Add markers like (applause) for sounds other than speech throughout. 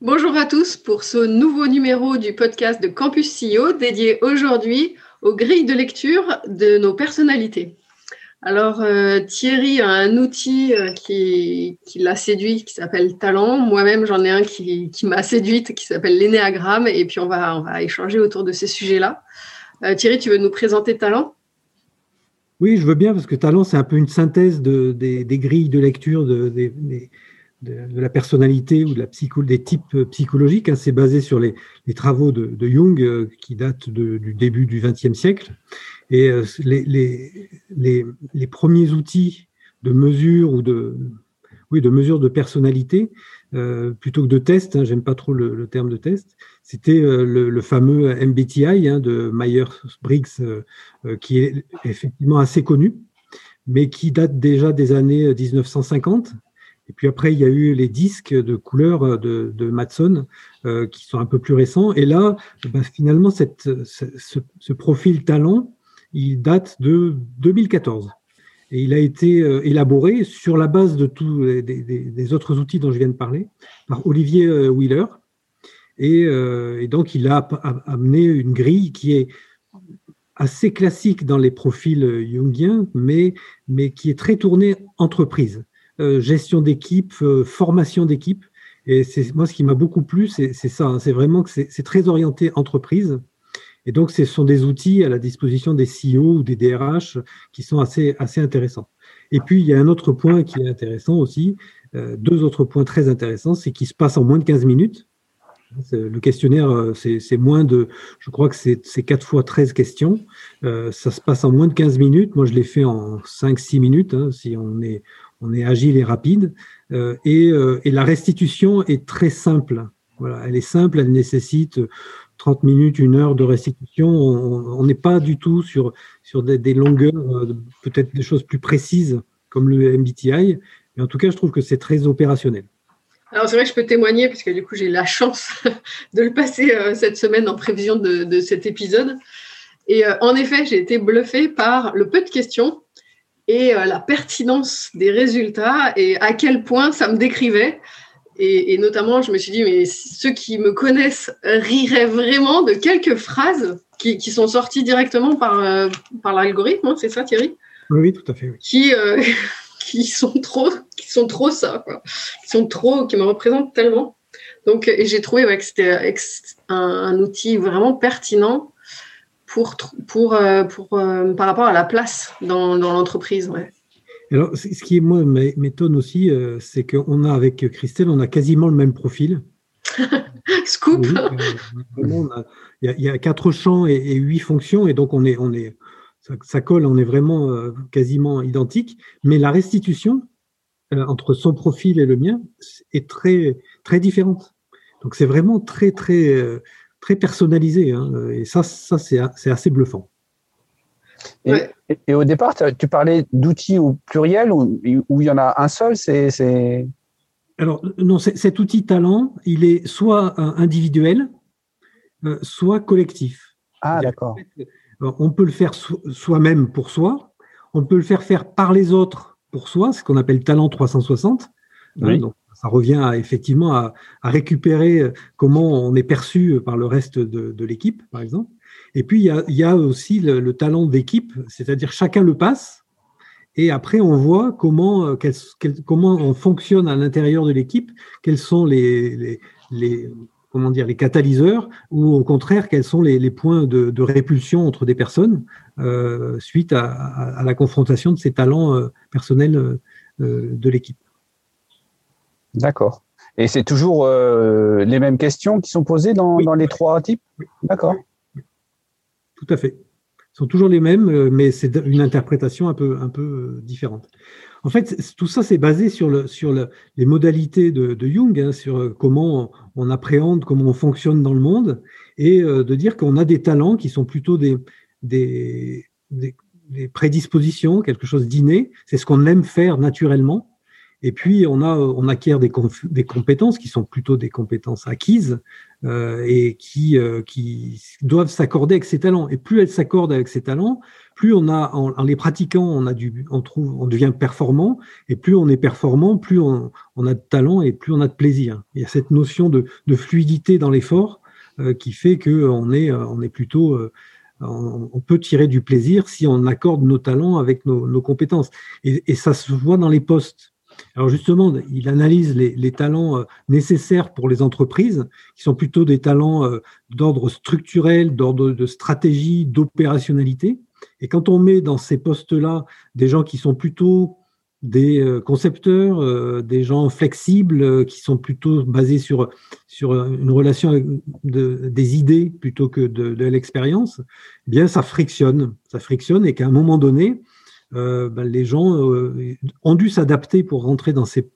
Bonjour à tous pour ce nouveau numéro du podcast de Campus CEO dédié aujourd'hui aux grilles de lecture de nos personnalités. Alors euh, Thierry a un outil euh, qui, l'a séduit qui s'appelle Talent. Moi-même j'en ai un qui, m'a séduite qui s'appelle l'énéagramme et puis on va, on va échanger autour de ces sujets-là. Euh, Thierry, tu veux nous présenter Talent? Oui, je veux bien parce que Talent c'est un peu une synthèse des, grilles de lecture de, des de, la personnalité ou de la psycho, des types psychologiques. Hein. C'est basé sur les, travaux de, Jung euh, qui datent du début du XXe siècle. Et euh, les, premiers outils de mesure ou de, oui, de mesure de personnalité, euh, plutôt que de test, hein, j'aime pas trop le, terme de test, c'était le, fameux MBTI hein, de Myers-Briggs, qui est effectivement assez connu, mais qui date déjà des années 1950 et puis après, il y a eu les disques de couleur euh, de, de Matson euh, qui sont un peu plus récents. Et là, bah, finalement, cette, ce, profil talent, il date de 2014. Et il a été euh, élaboré sur la base de tous les, des, autres outils dont je viens de parler par Olivier Wheeler. Et, et donc, il a amené une grille qui est assez classique dans les profils jungiens, mais, mais qui est très tournée entreprise. Euh, gestion d'équipe, euh, formation d'équipe. Et c'est moi ce qui m'a beaucoup plu, c'est ça. Hein. c'est vraiment que c'est très orienté entreprise. Et donc, ce sont des outils à la disposition des CEO ou des DRH qui sont assez, assez intéressants. Et puis, il y a un autre point qui est intéressant aussi, euh, deux autres points très intéressants, c'est qu'il se passe en moins de 15 minutes. Le questionnaire, c'est moins de, je crois que c'est 4 fois 13 questions. ça se passe en moins de 15 minutes. Moi, je l'ai fait en 5-6 minutes, hein, si on est, on est agile et rapide. Euh, euh, et, la restitution est très simple. Voilà, elle est simple, elle nécessite 30 minutes, une heure de restitution. On n'est pas du tout sur, des, longueurs, euh, peut-être des choses plus précises comme le MBTI. Mais en tout cas, je trouve que c'est très opérationnel. Alors c'est vrai que je peux témoigner, puisque du coup j'ai la chance (laughs) de le passer cette semaine en prévision de, de cet épisode. Et en effet, j'ai été bluffée par le peu de questions et euh, la pertinence des résultats et à quel point ça me décrivait. Et, notamment, je me suis dit, mais ceux qui me connaissent riraient vraiment de quelques phrases qui, sont sorties directement par, euh, par l'algorithme, hein, c'est ça Thierry? Oui, tout à fait. Qui, euh, (laughs) qui, sont trop, qui sont trop ça, quoi. Qui, sont trop, qui me représentent tellement. Donc, j'ai trouvé que c'était un, outil vraiment pertinent pour, pour, euh, pour, euh, par rapport à la place dans, dans l'entreprise. Ouais. Alors, ce qui moi m'étonne aussi, euh, c'est qu'on a avec Christelle, on a quasiment le même profil. (laughs) Scoop. il, y a, quatre champs et, huit fonctions, et donc on est, on est, ça, colle, on est vraiment quasiment identique. Mais la restitution entre son profil et le mien est très, très différente. Donc c'est vraiment très, très, très personnalisé. Hein, et ça, ça c'est assez bluffant. Et, au départ, tu parlais d'outils au pluriel ou où il y en a un seul c'est, Alors, non, cet outil talent, il est soit individuel, euh, soit collectif. Ah, d'accord. On peut le faire soi-même pour soi, on peut le faire faire par les autres pour soi, ce qu'on appelle talent 360. Oui ça revient effectivement à, récupérer euh, comment on est perçu euh, par le reste de, l'équipe, par exemple. Et puis, il y a, aussi le, talent d'équipe, c'est-à-dire chacun le passe, et après, on voit comment, euh, on fonctionne à l'intérieur de l'équipe, quels sont les, comment dire, les catalyseurs, ou au contraire, quels sont les, points de, répulsion entre des personnes suite à, la confrontation de ces talents personnels de l'équipe. D'accord. Et c'est toujours euh, les mêmes questions qui sont posées dans, les trois types? D'accord. Tout à fait. sont toujours les mêmes, mais c'est une interprétation un peu, un peu différente. En fait, tout ça, c'est basé sur, le, sur le, les modalités de, de Jung, hein, sur comment on, appréhende, comment on fonctionne dans le monde, et de dire qu'on a des talents qui sont plutôt des, des, des, des prédispositions, quelque chose d'inné. C'est ce qu'on aime faire naturellement. Et puis, on, a, on acquiert des, des compétences qui sont plutôt des compétences acquises euh, et qui, euh, qui doivent s'accorder avec ces talents. Et plus elles s'accordent avec ces talents, plus on a, en, les pratiquant, on, a du, on, trouve, on devient performant. Et plus on est performant, plus on, a de talent et plus on a de plaisir. Il y a cette notion de, de fluidité dans l'effort euh, qui fait qu'on est, on est plutôt on, peut tirer du plaisir si on accorde nos talents avec nos, compétences. Et, ça se voit dans les postes. Alors justement, il analyse les, talents euh, nécessaires pour les entreprises, qui sont plutôt des talents euh, d'ordre structurel, d'ordre de stratégie, d'opérationnalité. Et quand on met dans ces postes-là des gens qui sont plutôt des euh, concepteurs, des gens flexibles, qui sont plutôt basés sur, sur une relation de, des idées plutôt que de, de l'expérience, eh bien ça frictionne, ça frictionne et qu'à un moment donné, euh, ben, les gens euh, ont dû s'adapter pour rentrer dans ces,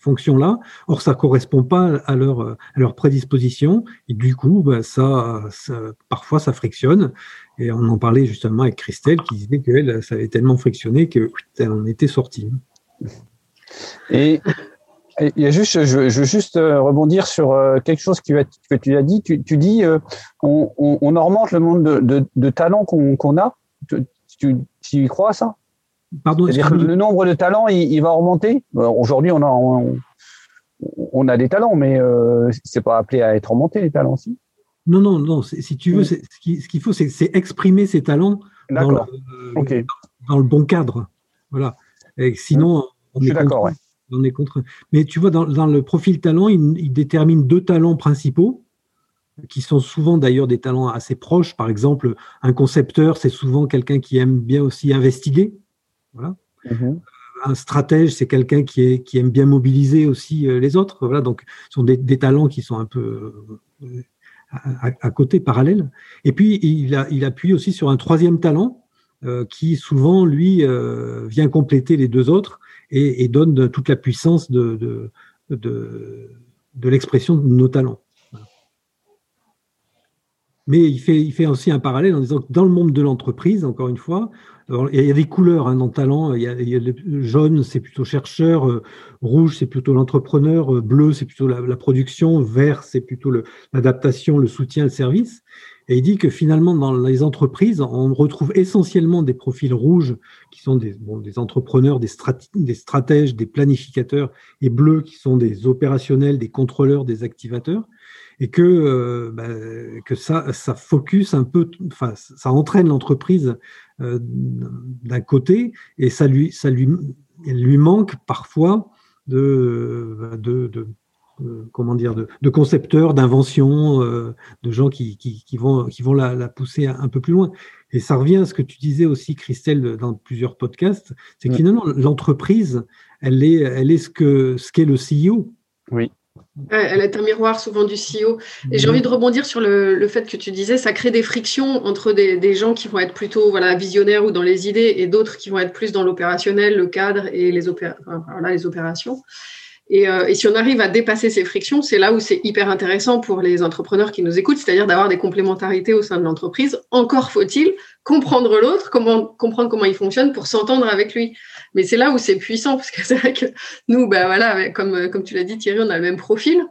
fonctions-là. Or, ça correspond pas à leur, prédisposition. Et du coup, ben, ça, parfois, ça frictionne. Et on en parlait justement avec Christelle qui disait qu'elle, ça avait tellement frictionné qu'elle en était sortie. Et il y a juste, je, veux juste euh, rebondir sur quelque chose que tu as dit. Tu, dis, on, on, on, augmente le monde de, de, talents qu'on a. Tu, tu, y crois ça? Pardon, le nombre de talents, il, va augmenter. Aujourd'hui, on a, on, a des talents, mais euh, c'est pas appelé à être augmenté les talents aussi. Non, non, non. Si tu veux, ce qu'il faut, c'est exprimer ces talents dans le, dans le, bon cadre. Voilà. Et sinon, on est d'accord. On est contre. Mais tu vois, dans, dans le profil talent, il, il, détermine deux talents principaux, qui sont souvent d'ailleurs des talents assez proches. Par exemple, un concepteur, c'est souvent quelqu'un qui aime bien aussi investiguer. Voilà. Mhm. Un stratège, c'est quelqu'un qui, qui, aime bien mobiliser aussi euh, les autres. Voilà, donc, ce sont des, talents qui sont un peu euh, à, côté, parallèles. Et puis, il, a, il, appuie aussi sur un troisième talent euh, qui, souvent, lui, vient compléter les deux autres et, donne toute la puissance de, de, de, de l'expression de nos talents. Mais il fait, il fait aussi un parallèle en disant que dans le monde de l'entreprise, encore une fois, il y a des couleurs hein, dans le talent. Il y a, il y a le jaune, c'est plutôt chercheur, euh, rouge, c'est plutôt l'entrepreneur, euh, bleu, c'est plutôt la, production, vert, c'est plutôt l'adaptation, le, soutien, le service. Et il dit que finalement, dans les entreprises, on retrouve essentiellement des profils rouges qui sont des, bon, des entrepreneurs, des, des stratèges, des planificateurs, et bleus qui sont des opérationnels, des contrôleurs, des activateurs et que, euh, bah, que ça, ça focus un peu, enfin, ça entraîne l'entreprise euh, d'un côté et ça lui, ça lui, lui manque parfois de, de, de comment dire, de, de concepteurs, d'inventions, euh, de gens qui, qui, qui, vont, qui vont la, la, pousser un peu plus loin. Et ça revient à ce que tu disais aussi, Christelle, dans plusieurs podcasts, c'est que finalement, l'entreprise, elle est, elle est ce que ce qu'est le CEO. Oui. Elle est un miroir souvent du CEO. Et j'ai mhm. envie de rebondir sur le, fait que tu disais, ça crée des frictions entre des, gens qui vont être plutôt voilà, visionnaires ou dans les idées et d'autres qui vont être plus dans l'opérationnel, le cadre et les, les opérations. Euh, et, si on arrive à dépasser ces frictions, c'est là où c'est hyper intéressant pour les entrepreneurs qui nous écoutent, c'est-à-dire d'avoir des complémentarités au sein de l'entreprise. Encore faut-il comprendre l'autre, comment, comprendre comment il fonctionne pour s'entendre avec lui. Mais c'est là où c'est puissant, parce que (laughs) c'est vrai que nous, ben voilà, comme, comme tu l'as dit Thierry, on a le même profil.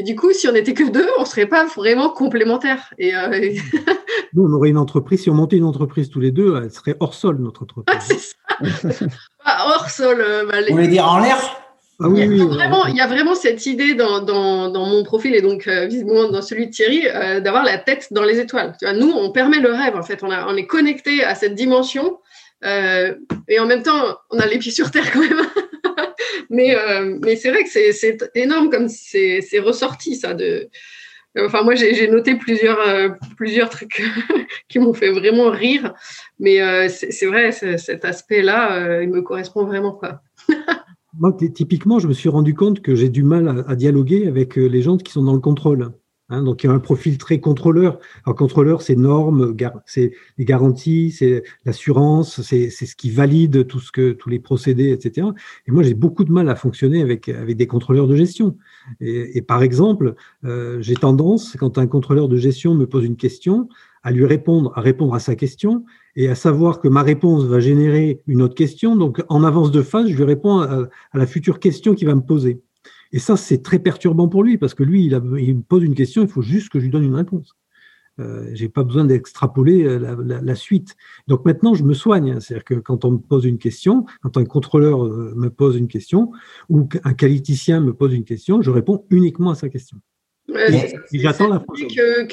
Et du coup, si on n'était que deux, on ne serait pas vraiment complémentaires. Et euh... (laughs) Nous, on aurait une entreprise, si on montait une entreprise tous les deux, elle serait hors sol, notre entreprise. Ah, (laughs) c'est ça. ah, hors sol. Euh, bah, Vous voulez dire en l'air? Ah il, y a vraiment, il y a vraiment cette idée dans, dans, dans mon profil et donc euh, visiblement dans celui de Thierry euh, d'avoir la tête dans les étoiles. Tu vois, nous, on permet le rêve en fait. On, a, on est connecté à cette dimension euh, et en même temps, on a les pieds sur terre (laughs) quand même. mais mais c'est vrai que c'est énorme comme c'est ressorti ça. De... Enfin, moi, j'ai noté plusieurs, plusieurs trucs (laughs) qui m'ont fait vraiment rire. Mais c'est vrai, cet aspect-là, il me correspond vraiment. Quoi. (laughs) Moi, typiquement, je me suis rendu compte que j'ai du mal à, dialoguer avec euh, les gens qui sont dans le contrôle. Hein, donc, il y a un profil très contrôleur. Un contrôleur, c'est normes, c'est les garanties, c'est l'assurance, c'est ce qui valide tout ce que, tous les procédés, etc. Et moi, j'ai beaucoup de mal à fonctionner avec, avec des contrôleurs de gestion. Et, et par exemple, euh, j'ai tendance, quand un contrôleur de gestion me pose une question, à lui répondre, à répondre à sa question et à savoir que ma réponse va générer une autre question. Donc, en avance de phase, je lui réponds à, la future question qu'il va me poser. Et ça, c'est très perturbant pour lui parce que lui, il, me pose une question, il faut juste que je lui donne une réponse. Euh, j'ai pas besoin d'extrapoler euh, la, suite. Donc maintenant, je me soigne. C'est-à-dire que quand on me pose une question, quand un contrôleur euh, me pose une question ou qu'un qualiticien me pose une question, je réponds uniquement à sa question. J'attends la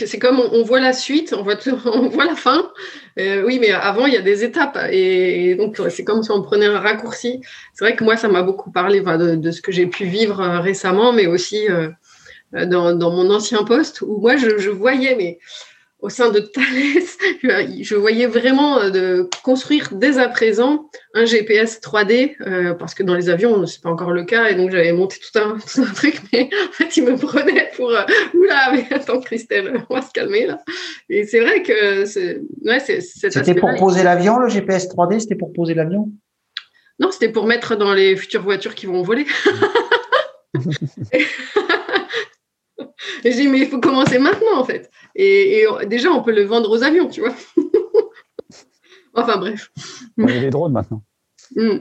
C'est comme on, voit la suite, on voit, (laughs) on voit la fin. Euh, oui, mais avant, il y a des étapes. Et, donc, c'est comme si on prenait un raccourci. C'est vrai que moi, ça m'a beaucoup parlé de, ce que j'ai pu vivre euh, récemment, mais aussi euh, dans, mon ancien poste où moi, je, je voyais, mais au sein de Thales, (laughs) je voyais vraiment euh, de construire dès à présent un GPS 3D, euh, parce que dans les avions, ce n'est pas encore le cas, et donc j'avais monté (laughs) tout un, truc, mais en fait, il me prenait pour euh, (laughs) Oula, mais attends, Christelle, on va se calmer là. Et c'est vrai que c'est. Ouais, c'était pour poser l'avion, le GPS 3D, c'était pour poser l'avion? Non, c'était pour mettre dans les futures voitures qui vont voler. Et je dis, mais il faut commencer maintenant, en fait. Et, déjà, on peut le vendre aux avions, tu vois. (laughs) enfin, bref. Il y a des drones maintenant. Hmm.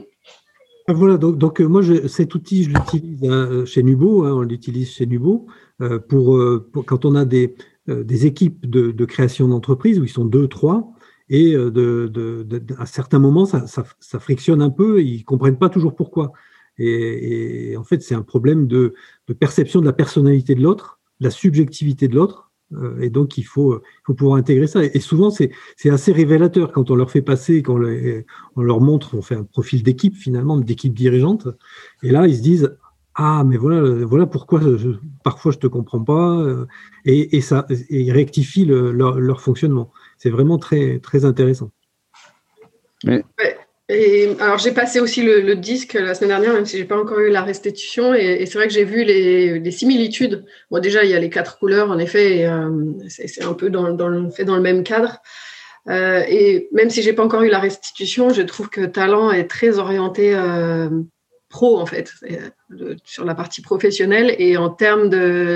Ah, voilà, donc, euh, moi, cet outil, je l'utilise hein, chez Nubo, hein, on l'utilise chez Nubo, euh, pour, quand on a des, euh, des équipes de, création d'entreprise où ils sont deux, trois, et de, à certains moments, ça, ça, frictionne un peu, ils ne comprennent pas toujours pourquoi. Et, et en fait, c'est un problème de, perception de la personnalité de l'autre la subjectivité de l'autre. Euh, et donc, il faut, il faut pouvoir intégrer ça. Et, souvent, c'est assez révélateur quand on leur fait passer, quand on, leur montre, on fait un profil d'équipe finalement, d'équipe dirigeante. Et là, ils se disent Ah, mais voilà, voilà pourquoi parfois je te comprends pas. Euh, et, ça, et ils rectifient leur, leur, fonctionnement. C'est vraiment très, très intéressant. Mais... Et alors j'ai passé aussi le, disque la semaine dernière, même si j'ai pas encore eu la restitution, et, c'est vrai que j'ai vu les, similitudes. Bon, déjà il y a les quatre couleurs, en effet, euh, c'est un peu dans, dans, fait dans le même cadre. Euh, et même si j'ai pas encore eu la restitution, je trouve que Talent est très orienté euh, pro en fait, sur la partie professionnelle et en termes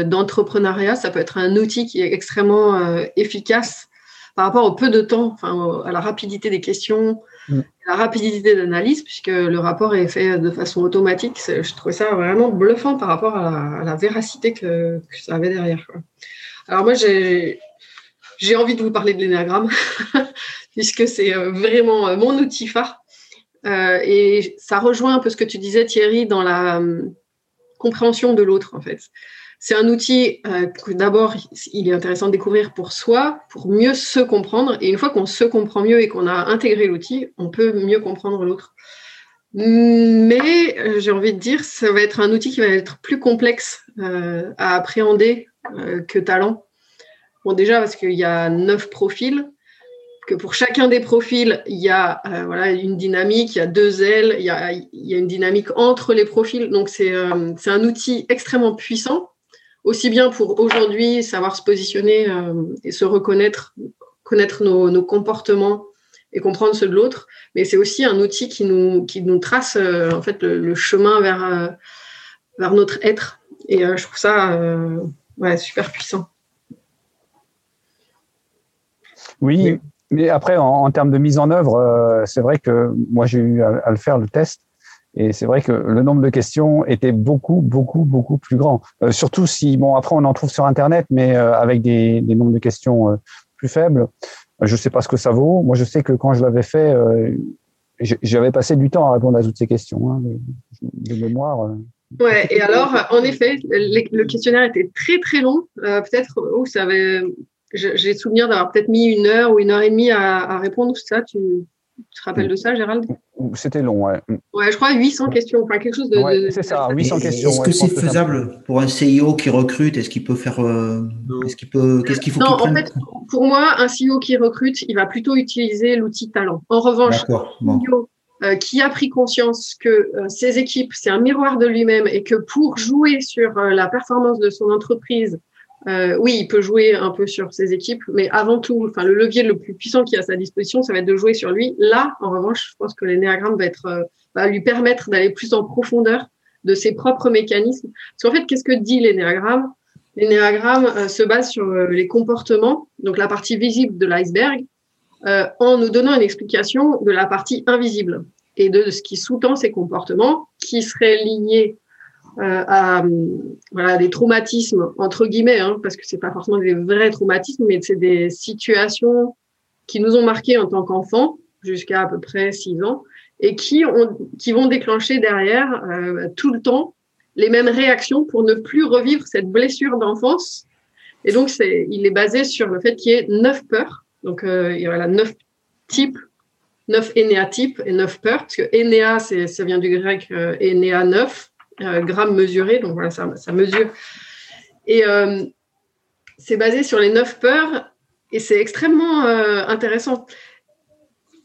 d'entrepreneuriat, ça peut être un outil qui est extrêmement efficace par rapport au peu de temps, enfin, à la rapidité des questions, mm. La rapidité d'analyse, puisque le rapport est fait de façon automatique. Je trouvais ça vraiment bluffant par rapport à la, véracité que, ça avait derrière. Alors moi, j'ai envie de vous parler de l'énagramme, (laughs) puisque c'est euh, vraiment euh, mon outil phare. Euh, et ça rejoint un peu ce que tu disais, Thierry, dans la hum, compréhension de l'autre, en fait. C'est un outil euh, que d'abord, il est intéressant de découvrir pour soi, pour mieux se comprendre. Et une fois qu'on se comprend mieux et qu'on a intégré l'outil, on peut mieux comprendre l'autre. Mais euh, j'ai envie de dire, ça va être un outil qui va être plus complexe euh, à appréhender que Talent. Bon, déjà parce qu'il y a neuf profils, que pour chacun des profils, il y a une dynamique, il y a deux ailes, il y a une dynamique entre les profils. Donc, c'est un outil extrêmement puissant aussi bien pour aujourd'hui savoir se positionner euh, et se reconnaître, connaître nos, comportements et comprendre ceux de l'autre, mais c'est aussi un outil qui nous, qui nous trace euh, en fait le, chemin vers, euh, vers notre être. Et je trouve ça ouais, super puissant. Oui, mais après, en, termes de mise en œuvre, c'est vrai que moi j'ai eu à, le faire le test. Et c'est vrai que le nombre de questions était beaucoup, beaucoup, beaucoup plus grand. Euh, surtout si, bon, après on en trouve sur Internet, mais euh, avec des, des, nombres de questions euh, plus faibles. Je ne sais pas ce que ça vaut. Moi, je sais que quand je l'avais fait, j'avais passé du temps à répondre à toutes ces questions hein, de, mémoire. Ouais, et alors, en effet, le questionnaire était très, très long. peut-être, oh, ça avait, j'ai souvenir d'avoir peut-être mis une heure ou une heure et demie à, à répondre. Ça, tu, tu te rappelles de ça, Gérald? C'était long, ouais. Ouais, je crois 800 questions, enfin quelque chose de. c'est ça, 800 questions. Est-ce que c'est faisable pour un CIO qui recrute? Est-ce qu'il peut faire. Euh, est-ce qu'il peut. Qu'est-ce qu'il faut Non, en fait, pour moi, un CEO qui recrute, il va plutôt utiliser l'outil talent. En revanche, un CEO euh, qui a pris conscience que euh, ses équipes, c'est un miroir de lui-même et que pour jouer sur la performance de son entreprise, euh, oui, il peut jouer un peu sur ses équipes, mais avant tout, enfin, le levier le plus puissant qu'il a à sa disposition, ça va être de jouer sur lui. Là, en revanche, je pense que l'énéagramme va être, euh, va lui permettre d'aller plus en profondeur de ses propres mécanismes. Parce qu'en fait, qu'est-ce que dit l'énéagramme? L'énéagramme euh, se base sur les comportements, donc la partie visible de l'iceberg, en nous donnant une explication de la partie invisible et de ce qui sous-tend ces comportements, qui seraient liés euh, à voilà, des traumatismes, entre guillemets, hein, parce que c'est pas forcément des vrais traumatismes, mais c'est des situations qui nous ont marqués en tant qu'enfants, jusqu'à à peu près 6 ans, et qui, ont, qui vont déclencher derrière euh, tout le temps les mêmes réactions pour ne plus revivre cette blessure d'enfance. Et donc, c'est, il est basé sur le fait qu'il y ait neuf peurs. Donc, euh, il y a neuf types, neuf énéatypes et neuf peurs, parce que énéa, ça vient du grec euh, énéa neuf, euh, grammes mesurés, donc voilà, ça, ça mesure. Et euh, c'est basé sur les neuf peurs et c'est extrêmement euh, intéressant.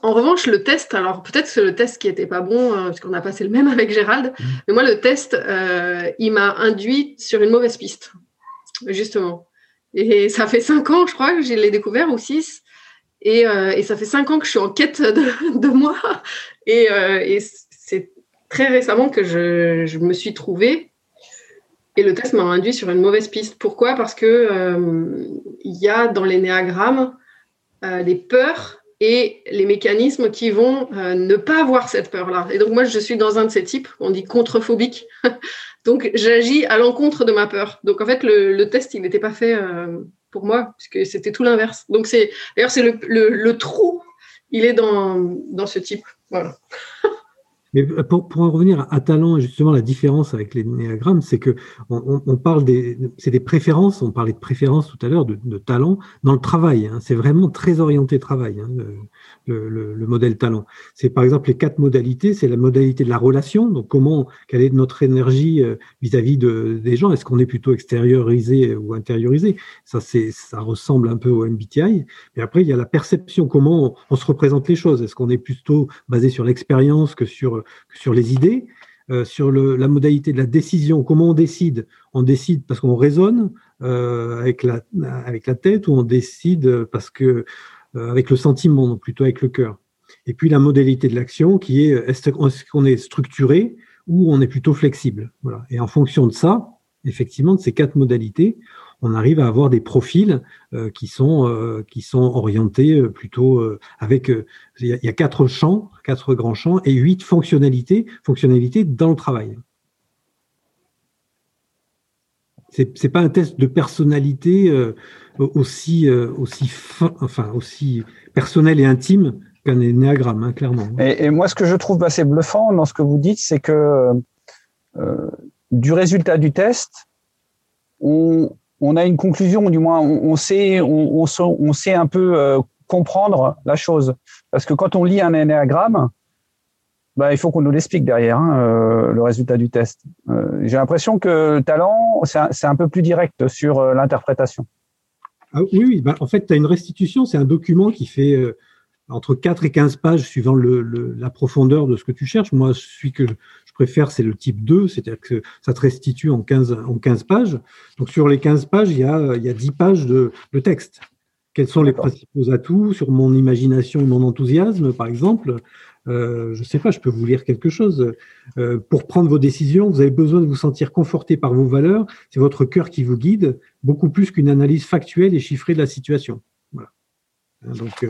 En revanche, le test, alors peut-être que le test qui n'était pas bon, parce qu'on a passé le même avec Gérald, mmh. mais moi, le test, il m'a induit sur une mauvaise piste, justement. Et ça fait cinq ans, je crois, que je l'ai découvert, ou six. Et, et, ça fait cinq ans que je suis en quête de, de moi. Et, et c'est très récemment que je, me suis trouvée et le test m'a induit sur une mauvaise piste. Pourquoi? Parce que euh, il y a dans l'énéagramme euh, les peurs et les mécanismes qui vont euh, ne pas avoir cette peur-là. Et donc moi, je suis dans un de ces types, on dit contrephobique. (laughs) donc j'agis à l'encontre de ma peur. Donc en fait, le, test, il n'était pas fait pour moi, puisque c'était tout l'inverse. Donc c'est d'ailleurs c'est le, le, trou, il est dans, dans ce type. Voilà. (laughs) Mais pour, pour, en revenir à talent, justement, la différence avec les néagrammes, c'est que on, on, parle des, c'est des préférences. On parlait de préférences tout à l'heure, de, de, talent dans le travail. Hein. C'est vraiment très orienté travail. Hein, le, le, le, modèle talent. C'est par exemple les quatre modalités. C'est la modalité de la relation. Donc comment, quelle est notre énergie euh, vis-à-vis de, des gens Est-ce qu'on est plutôt extériorisé ou intériorisé? Ça, c'est, ça ressemble un peu au MBTI. Mais après, il y a la perception. Comment on, se représente les choses Est-ce qu'on est plutôt basé sur l'expérience que sur sur les idées euh, sur la modalité de la décision, comment on décide On décide parce qu'on raisonne euh, avec, la, avec la tête ou on décide parce que euh, avec le sentiment, plutôt avec le cœur. Et puis la modalité de l'action qui est est-ce qu'on est structuré ou on est plutôt flexible. Voilà. Et en fonction de ça, effectivement, de ces quatre modalités, on arrive à avoir des profils euh, qui sont euh, qui sont orientés euh, plutôt avec il y, a, quatre champs, quatre grands champs et huit fonctionnalités fonctionnalités dans le travail. C'est c'est pas un test de personnalité aussi aussi fin, enfin aussi personnel et intime qu'un énéagramme, hein, clairement. Et, moi, ce que je trouve assez bluffant dans ce que vous dites, c'est que du résultat du test, on, on a une conclusion, du moins on, sait, on, sait un peu euh, comprendre la chose. Parce que quand on lit un énéagramme, bah, il faut qu'on nous l'explique derrière, hein, euh, le résultat du test. Euh, j'ai l'impression que le talent, c'est un, peu plus direct sur l'interprétation. Ah, oui, oui. Bah, en fait, tu as une restitution, c'est un document qui fait entre 4 et 15 pages suivant la profondeur de ce que tu cherches. Moi, celui que préfère, c'est le type 2, c'est-à-dire que ça te restitue en 15, en 15 pages. Donc, sur les 15 pages, il y a, il y a 10 pages de, de texte. Quels sont les principaux atouts sur mon imagination et mon enthousiasme, par exemple? Euh, Je ne sais pas, je peux vous lire quelque chose. Euh, pour prendre vos décisions, vous avez besoin de vous sentir conforté par vos valeurs. C'est votre cœur qui vous guide, beaucoup plus qu'une analyse factuelle et chiffrée de la situation. Hein, donc,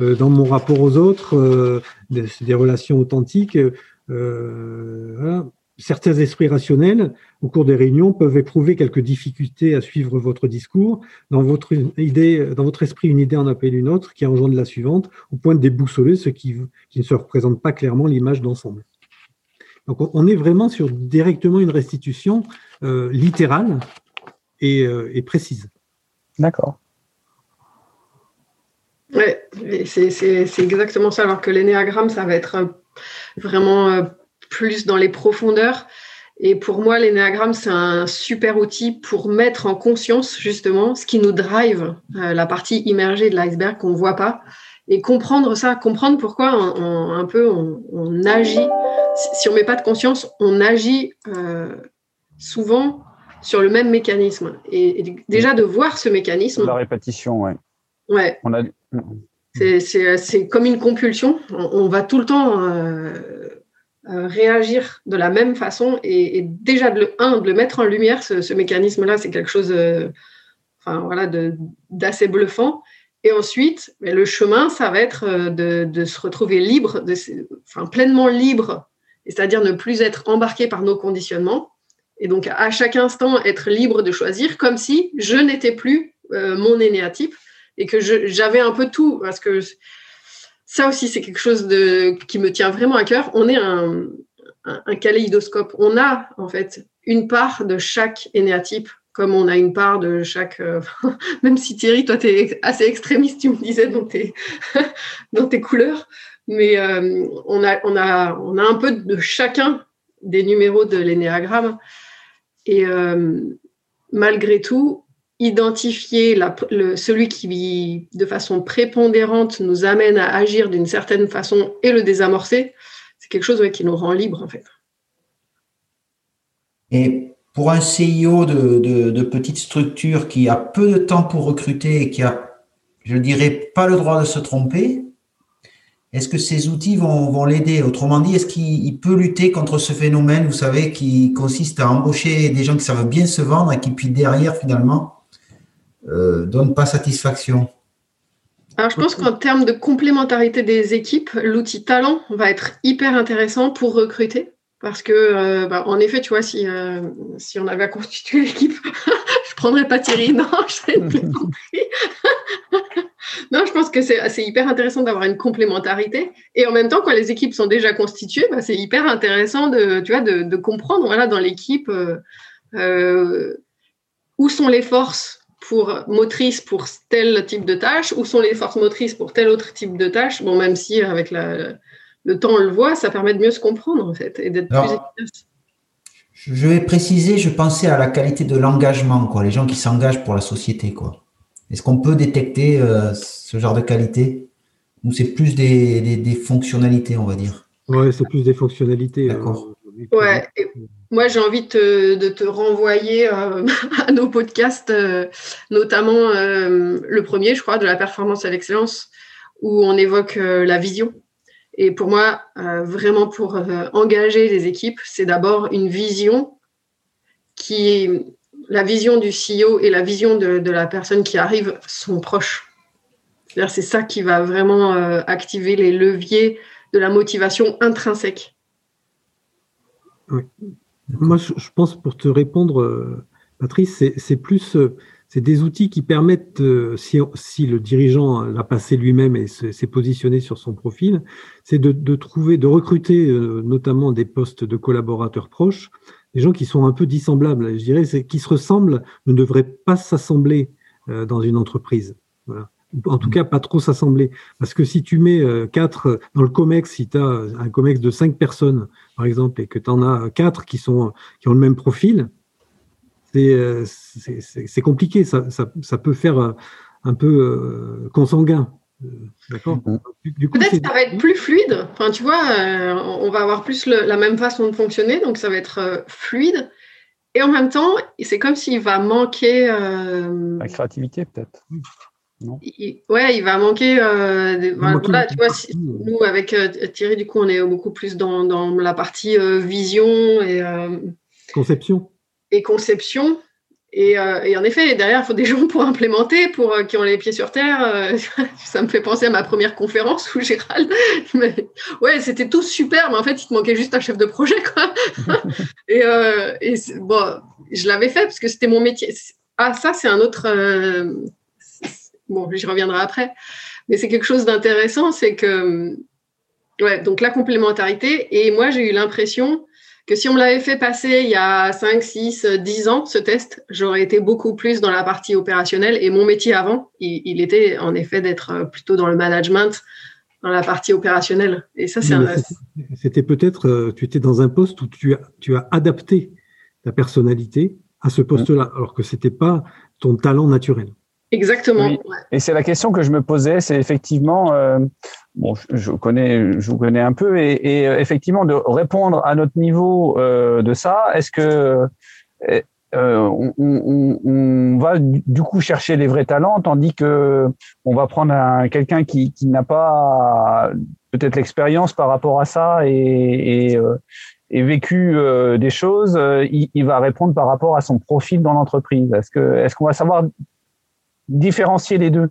euh, dans mon rapport aux autres, c'est des relations authentiques. Voilà. Certains esprits rationnels, au cours des réunions, peuvent éprouver quelques difficultés à suivre votre discours. Dans votre idée, dans votre esprit, une idée en appelle une autre, qui engendre la suivante, au point de déboussoler ce qui, qui ne se représente pas clairement l'image d'ensemble. Donc, on est vraiment sur directement une restitution euh, littérale et, et précise. D'accord. Oui, c'est exactement ça. Alors que l'énéagramme, ça va être euh, vraiment euh, plus dans les profondeurs. Et pour moi, l'énéagramme, c'est un super outil pour mettre en conscience justement ce qui nous drive, euh, la partie immergée de l'iceberg qu'on ne voit pas, et comprendre ça, comprendre pourquoi un peu on, agit. Si on met pas de conscience, on agit souvent sur le même mécanisme. Et, déjà de voir ce mécanisme. La répétition, ouais. Ouais. On a... C'est comme une compulsion. On, va tout le temps euh, euh, réagir de la même façon. Et, déjà, de le, un, de le mettre en lumière, ce, mécanisme-là, c'est quelque chose euh, enfin, voilà, d'assez bluffant. Et ensuite, le chemin, ça va être de, de se retrouver libre, de, enfin, pleinement libre, c'est-à-dire ne plus être embarqué par nos conditionnements. Et donc, à chaque instant, être libre de choisir, comme si je n'étais plus mon énéatype et que j'avais un peu tout, parce que ça aussi, c'est quelque chose qui me tient vraiment à cœur. On est un, un, kaléidoscope. On a, en fait, une part de chaque énéatype, comme on a une part de chaque. Euh, (laughs) même si Thierry, toi, tu es assez extrémiste, tu me disais, dans tes, (laughs) dans tes couleurs. Mais euh, on, a, on, a, on a un peu de chacun des numéros de l'énéagramme. Et euh, malgré tout, identifier celui qui, de façon prépondérante, nous amène à agir d'une certaine façon et le désamorcer, c'est quelque chose qui nous rend libres, en fait. Et pour un CIO de, de, petite structure qui a peu de temps pour recruter et qui a, je dirais, pas le droit de se tromper, est-ce que ces outils vont, vont l'aider? Autrement dit, est-ce qu'il peut lutter contre ce phénomène, vous savez, qui consiste à embaucher des gens qui savent bien se vendre et qui, puis derrière, finalement, euh, donne pas satisfaction alors, je pense qu'en termes de complémentarité des équipes, l'outil talent va être hyper intéressant pour recruter. Parce que, euh, bah, en effet, tu vois, si, euh, si on avait à constituer l'équipe, (laughs) je prendrais pas Thierry. Non, (laughs) je (laughs) Non, je pense que c'est hyper intéressant d'avoir une complémentarité. Et en même temps, quand les équipes sont déjà constituées, bah, c'est hyper intéressant de, tu vois, de comprendre voilà, dans l'équipe où sont les forces pour motrices pour tel type de tâche, où sont les forces motrices pour tel autre type de tâche? Bon, même si avec le temps on le voit, ça permet de mieux se comprendre en fait et d'être plus efficace. Je vais préciser, je pensais à la qualité de l'engagement, quoi, les gens qui s'engagent pour la société, quoi. Est-ce qu'on peut détecter euh, ce genre de qualité? Ou c'est plus des, fonctionnalités, on va dire? Ouais, c'est plus des fonctionnalités. Euh, D'accord. ouais. Moi, j'ai envie de te, renvoyer euh, (laughs) à nos podcasts, euh, notamment euh, le premier, je crois, de la performance à l'excellence, où on évoque la vision. Et pour moi, vraiment pour engager les équipes, c'est d'abord une vision qui, la vision du CEO et la vision de, de la personne qui arrive sont proches. C'est ça qui va vraiment activer les leviers de la motivation intrinsèque. Oui. Moi, je pense pour te répondre, euh, Patrice, c'est plus euh, c'est des outils qui permettent, euh, si, si, le dirigeant l'a passé lui-même et s'est positionné sur son profil, c'est de, de, trouver, de recruter notamment des postes de collaborateurs proches, des gens qui sont un peu dissemblables. Je dirais, qui se ressemblent, ne devraient pas s'assembler dans une entreprise. Voilà en tout cas pas trop s'assembler. Parce que si tu mets euh, quatre dans le COMEX, si tu as un COMEX de cinq personnes, par exemple, et que tu en as quatre qui, sont, qui ont le même profil, c'est euh, compliqué. Ça, ça, peut faire euh, un peu consanguin. D'accord? Peut-être que ça va être plus fluide. Enfin, tu vois, on va avoir plus la même façon de fonctionner, donc ça va être fluide. Et en même temps, c'est comme s'il va manquer. La créativité, peut-être. Il, ouais, il va manquer. Euh, voilà, tu vois, nous avec euh, Thierry, du coup, on est beaucoup plus dans, dans la partie euh, vision et conception. Et conception. Et, et, en effet, derrière, il faut des (laughs) gens pour implémenter, pour qui ont les pieds sur terre. (laughs) ça me fait penser à ma première conférence où Gérald, (laughs) ouais, c'était tout super, mais en fait, il te manquait juste un chef de projet, quoi. et, et bon, je l'avais fait parce que c'était mon métier. Ah, ça, c'est un autre bon, j'y reviendrai après, mais c'est quelque chose d'intéressant, c'est que, ouais, donc la complémentarité, et moi j'ai eu l'impression que si on me l'avait fait passer il y a 5, 6, 10 ans, ce test, j'aurais été beaucoup plus dans la partie opérationnelle, et mon métier avant, il, était en effet d'être plutôt dans le management, dans la partie opérationnelle. Et ça, c'est C'était peut-être, euh, tu étais dans un poste où tu as, tu as adapté ta personnalité à ce poste-là, alors que c'était pas ton talent naturel. Exactement. Et c'est la question que je me posais, c'est effectivement, euh, bon, je, connais, je vous connais un peu, et, euh, effectivement de répondre à notre niveau euh, de ça. Est-ce que on, va du coup chercher les vrais talents, tandis que on va prendre quelqu'un qui, n'a pas peut-être l'expérience par rapport à ça et, et, vécu des choses, il, va répondre par rapport à son profil dans l'entreprise. Est-ce que est-ce qu'on va savoir différencier les deux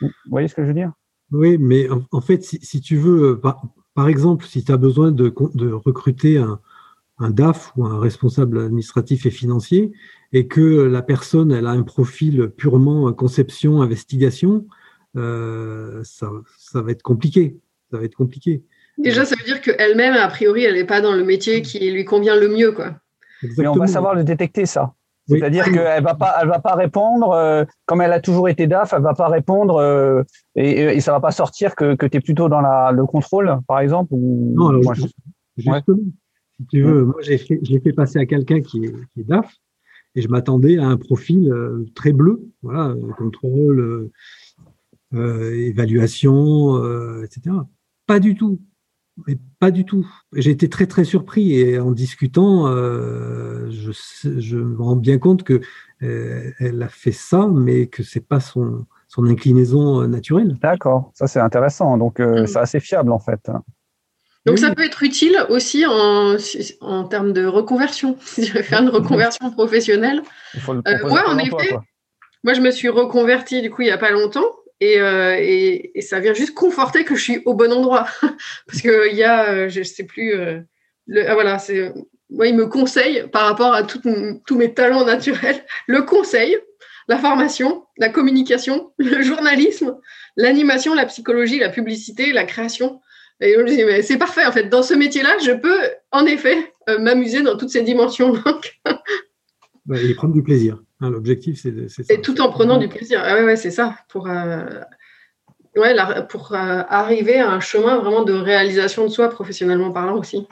Vous voyez ce que je veux dire? Oui, mais en, fait, si, tu veux, par, exemple, si tu as besoin de, de recruter un, un DAF ou un responsable administratif et financier, et que la personne elle a un profil purement conception, investigation, euh, ça, ça, va être compliqué. Ça va être compliqué. Déjà, ça veut dire qu'elle-même, a priori, elle n'est pas dans le métier qui lui convient le mieux. Quoi. Mais on va savoir le détecter, ça. C'est-à-dire qu'elle va pas, elle va pas répondre euh, comme elle a toujours été DAF, elle va pas répondre euh, et, et, ça va pas sortir que, que tu es plutôt dans la, le contrôle, par exemple. Ou... Non, alors, justement, si tu veux, moi, j'ai fait, fait, passer à quelqu'un qui est, qui est, DAF et je m'attendais à un profil euh, très bleu, voilà, contrôle, évaluation, etc. Pas du tout. Mais pas du tout. J'ai été très très surpris et en discutant, je, je, me rends bien compte que elle a fait ça, mais que c'est pas son, son inclinaison naturelle. D'accord, ça c'est intéressant. Donc mm. c'est assez fiable en fait. Donc ça peut être utile aussi en, en termes de reconversion. (laughs) Si je vais faire une reconversion professionnelle. Euh, en effet, moi je me suis reconvertie du coup il n'y a pas longtemps euh, et, ça vient juste conforter que je suis au bon endroit. (laughs) Parce qu'il y a, euh, je ne sais plus, le, ah, voilà, moi il me conseille par rapport à tous mes talents naturels, (laughs) le conseil, la formation, la communication, (laughs) le journalisme, l'animation, la psychologie, la publicité, la création. Et je me dis, mais c'est parfait, en fait. Dans ce métier-là, je peux, en effet, euh, m'amuser dans toutes ces dimensions. et prendre du plaisir. Hein, l'objectif, c'est ça. Et tout en prenant du plaisir. Ah ouais, ouais c'est ça. Pour, euh, ouais, pour euh, arriver à un chemin vraiment de réalisation de soi, professionnellement parlant aussi.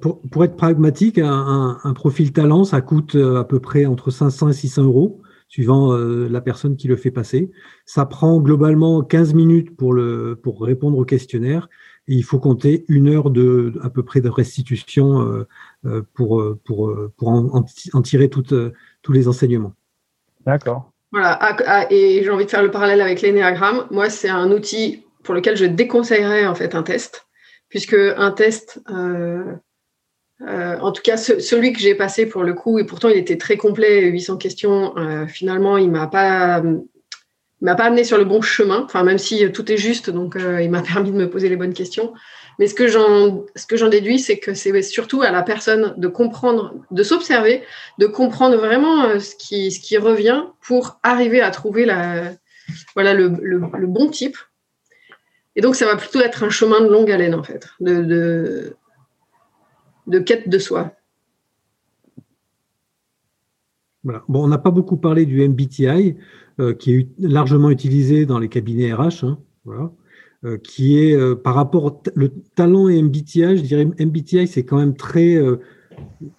pour, pour, être pragmatique, un, un, profil talent, ça coûte à peu près entre 500 et 600 euros suivant euh, la personne qui le fait passer. Ça prend globalement 15 minutes pour, le, pour répondre au questionnaire et il faut compter une heure de, à peu près de restitution euh, euh, pour, pour, pour en, tirer toutes, tous les enseignements. D'accord. Voilà, et j'ai envie de faire le parallèle avec l'énéagramme. Moi, c'est un outil pour lequel je déconseillerais en fait un test, puisque un test, euh, en tout cas, celui que j'ai passé pour le coup, et pourtant il était très complet, 800 questions, euh, finalement, il m'a pas m'a pas amené sur le bon chemin, enfin même si tout est juste, donc euh, il m'a (laughs) permis de me poser les bonnes questions. Mais ce que j'en ce déduis, c'est que c'est surtout à la personne de comprendre, de s'observer, de comprendre vraiment ce qui ce qui revient pour arriver à trouver la voilà le, le, bon type. Et donc ça va plutôt être un chemin de longue haleine en fait, de, de quête de soi. Voilà. Bon, on n'a pas beaucoup parlé du MBTI, euh, qui est largement utilisé dans les cabinets RH, hein, voilà, euh, qui est euh, par rapport le talent et MBTI, je dirais MBTI, c'est quand même très,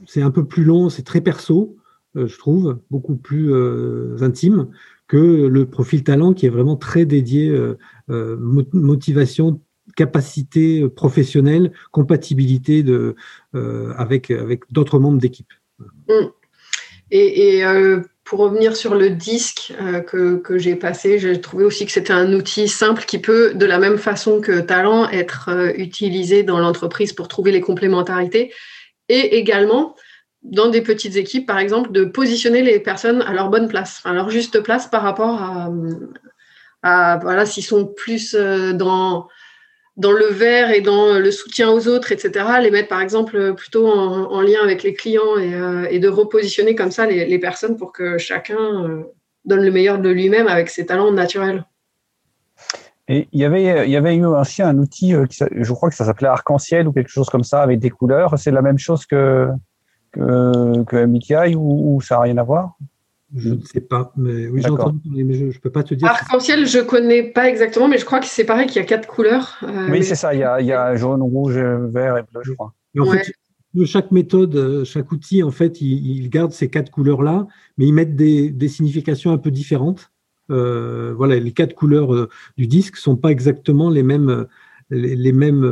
c'est un peu plus long, c'est très perso, je trouve, beaucoup plus intime que le profil talent qui est vraiment très dédié motivation, capacité professionnelle, compatibilité de, euh, avec, avec d'autres membres d'équipe. Mm. Et, euh, pour revenir sur le disque euh, que, que j'ai passé, j'ai trouvé aussi que c'était un outil simple qui peut, de la même façon que Talent, être utilisé dans l'entreprise pour trouver les complémentarités et également dans des petites équipes, par exemple, de positionner les personnes à leur bonne place, à leur juste place par rapport à, à voilà, s'ils sont plus dans dans le verre et dans le soutien aux autres, etc., les mettre par exemple plutôt en, lien avec les clients euh, et, de repositionner comme ça les, personnes pour que chacun euh, donne le meilleur de lui-même avec ses talents naturels. Et il y avait, il y avait eu aussi un outil, euh, je crois que ça s'appelait Arc-en-Ciel ou quelque chose comme ça, avec des couleurs. C'est la même chose que, que, que ou, ou ça n'a rien à voir? Je ne sais pas, mais oui, j'ai entendu parler, mais je ne peux pas te dire. Arc-en-ciel, je ne connais pas exactement, mais je crois que c'est pareil qu'il y a quatre couleurs. Euh, oui, c'est ça, il y, a, il y, a, jaune, rouge, vert et bleu, je crois. en fait, chaque méthode, euh, chaque outil, en fait, il, garde ces quatre couleurs-là, mais ils mettent des, des, significations un peu différentes. Euh, voilà, les quatre couleurs du disque ne sont pas exactement les mêmes, les, les mêmes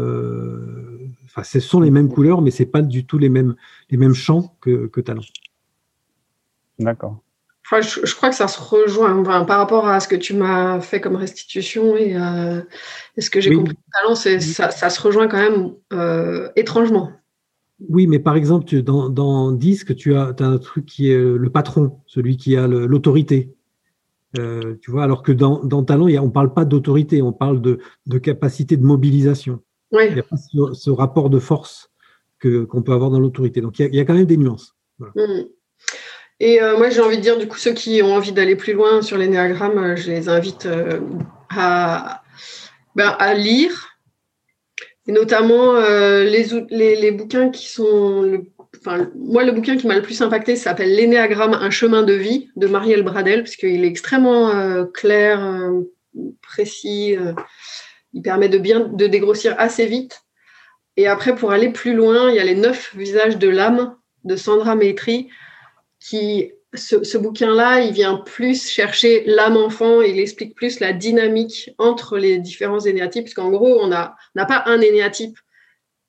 enfin, ce sont les mêmes couleurs, mais c'est pas du tout les mêmes, les mêmes champs que, que talent. D'accord. Enfin, je, je, crois que ça se rejoint enfin, par rapport à ce que tu m'as fait comme restitution et, euh, et ce que j'ai Oui. compris talent, ça, ça se rejoint quand même euh, étrangement. Oui, mais par exemple, tu- dans, dans Disque, tu as, as un truc qui est le patron, celui qui a l'autorité. Euh, tu vois, alors que dans, dans Talent, on ne parle pas d'autorité, on parle de, de capacité de mobilisation. Oui, Il n'y a pas ce, ce rapport de force qu'on peut avoir dans l'autorité. Donc il y, a, il y a quand même des nuances. Mm. Et euh, moi, j'ai envie de dire, du coup, ceux qui ont envie d'aller plus loin sur l'énéagramme, euh, je les invite euh, à, ben, à lire, et notamment les, ou- les, les bouquins qui sont. Enfin, moi, le bouquin qui m'a le plus impacté s'appelle L'énéagramme, un chemin de vie de Marielle Bradel, parce qu'il est extrêmement clair, précis. il permet de bien de dégrossir assez vite. Et après, pour aller plus loin, il y a les neuf visages de l'âme de Sandra Maitri, qui ce, bouquin-là, il vient plus chercher l'âme enfant, il explique plus la dynamique entre les différents énéatypes, parce qu'en gros, on n'a pas un énéatype.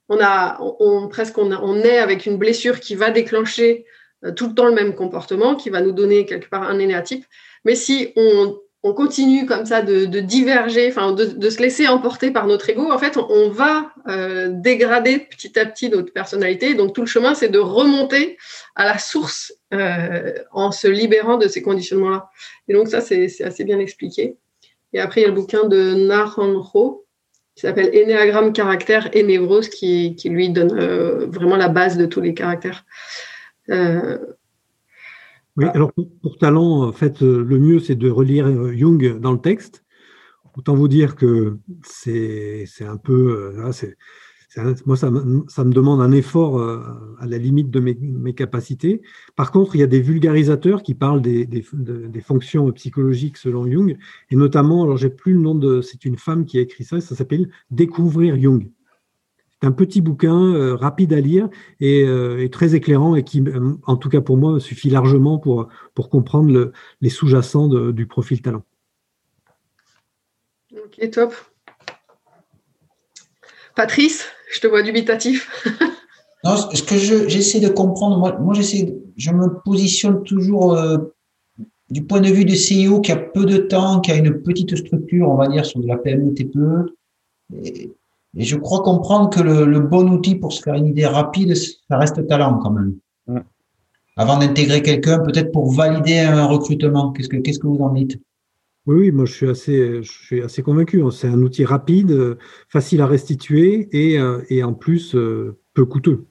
On a, on, presque, on, est avec une blessure qui va déclencher euh, tout le temps le même comportement, qui va nous donner quelque part un énéatype. Mais si on, on continue comme ça de, diverger, de, se laisser emporter par notre ego, en fait, on, on va euh, dégrader petit à petit notre personnalité. Donc tout le chemin, c'est de remonter à la source euh, en se libérant de ces conditionnements-là. Et donc ça, c'est assez bien expliqué. Et après, il y a le bouquin de Naranjo qui s'appelle Énéagramme, caractère et névrose, qui, qui lui donne euh, vraiment la base de tous les caractères. Euh, Oui, alors pour, pour talent, en fait, le mieux, c'est de relire Jung dans le texte. Autant vous dire que c'est un peu. là, moi, ça me, demande un effort euh, à la limite de mes, capacités. Par contre, il y a des vulgarisateurs qui parlent des, des, de- des fonctions psychologiques selon Jung, et notamment, alors j'ai plus le nom de. C'est une femme qui a écrit ça, ça s'appelle Découvrir Jung. C'est un petit bouquin euh, rapide à lire et, euh, et très éclairant et qui, en tout cas pour moi, suffit largement pour, comprendre le- les sous-jacents du profil talent. ok, top. Patrice, je te vois dubitatif. (laughs) Non, ce que je- j'essaie de comprendre, moi, moi j'essaie, je me positionne toujours euh, du point de vue de CEO qui a peu de temps, qui a une petite structure, on va dire, sur de la PME TPE. Et, et je crois comprendre que le, le bon outil pour se faire une idée rapide, ça reste talent quand même. Avant d'intégrer quelqu'un, peut-être pour valider un recrutement. Qu'est-ce que, qu'est-ce que vous en dites? Oui, oui, moi je suis assez, je suis assez convaincu. hein. C'est un outil rapide, euh, facile à restituer et, euh, et en plus euh, peu coûteux.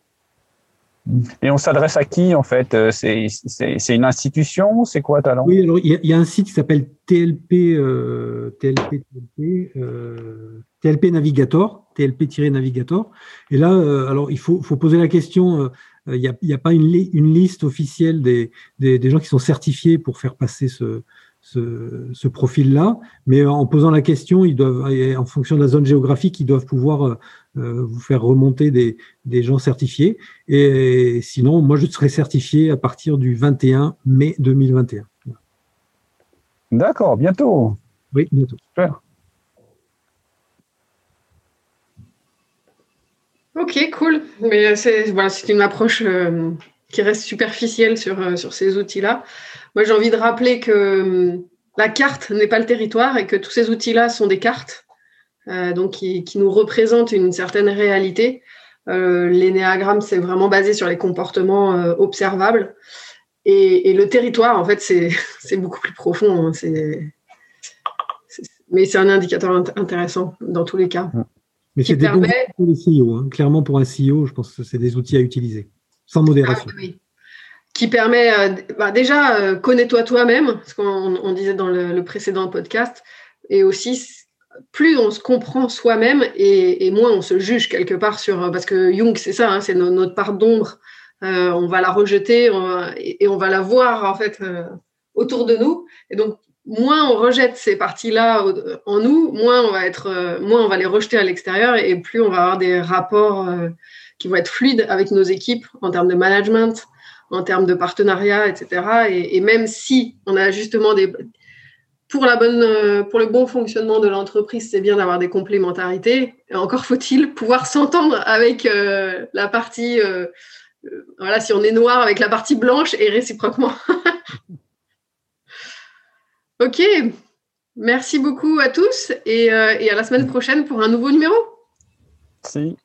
Et on s'adresse à qui en fait C'est une institution C'est quoi Talent Oui, alors il y, a- il y a un site qui s'appelle TLP, euh, TLP, TLP, euh, TLP Navigator, TLP-Navigator. Et là, euh, alors il faut, faut poser la question. il n'y a, pas une, li- une liste officielle des, des, des gens qui sont certifiés pour faire passer ce, ce, ce profil-là, mais en posant la question, ils doivent, et en fonction de la zone géographique, ils doivent pouvoir euh, euh, vous faire remonter des, des gens certifiés. Et sinon, moi, je serai certifié à partir du 21 mai 2021. D'accord, bientôt. Oui, bientôt. Super. Ok, cool. Mais c'est voilà, c'est une approche euh, qui reste superficielle sur, euh, sur ces outils-là. Moi, j'ai envie de rappeler que euh, la carte n'est pas le territoire et que tous ces outils-là sont des cartes, euh, donc qui, qui nous représentent une certaine réalité. Euh, L'énéagramme, c'est vraiment basé sur les comportements euh, observables. Et, et le territoire, en fait, c'est (laughs) beaucoup plus profond. hein. Mais c'est un indicateur int- intéressant dans tous les cas. Mais c'est des bons permet- pour les CEO. hein. Clairement, pour un CEO, je pense que c'est des outils à utiliser, sans modération. Ah. Qui permet, euh, bah, déjà, euh, connais-toi toi-même, ce qu'on on disait dans le, précédent podcast, et aussi, plus on se comprend soi-même et, moins on se juge quelque part sur. euh, Parce que Jung, c'est ça, hein, c'est no- notre part d'ombre. Euh, on va la rejeter et, et on va la voir, en fait, autour de nous. Et donc, moins on rejette ces parties-là en nous, moins on va, être, moins on va les rejeter à l'extérieur et plus on va avoir des rapports qui vont être fluides avec nos équipes en termes de management, en termes de partenariat, etc. Et, même si on a justement des, pour, la bonne, pour le bon fonctionnement de l'entreprise, c'est bien d'avoir des complémentarités. Encore faut-il pouvoir s'entendre avec la partie, voilà, si on est noir avec la partie blanche et réciproquement. (laughs) ok, merci beaucoup à tous et, et à la semaine prochaine pour un nouveau numéro. Merci.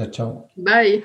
Tchau, tchau. Bye.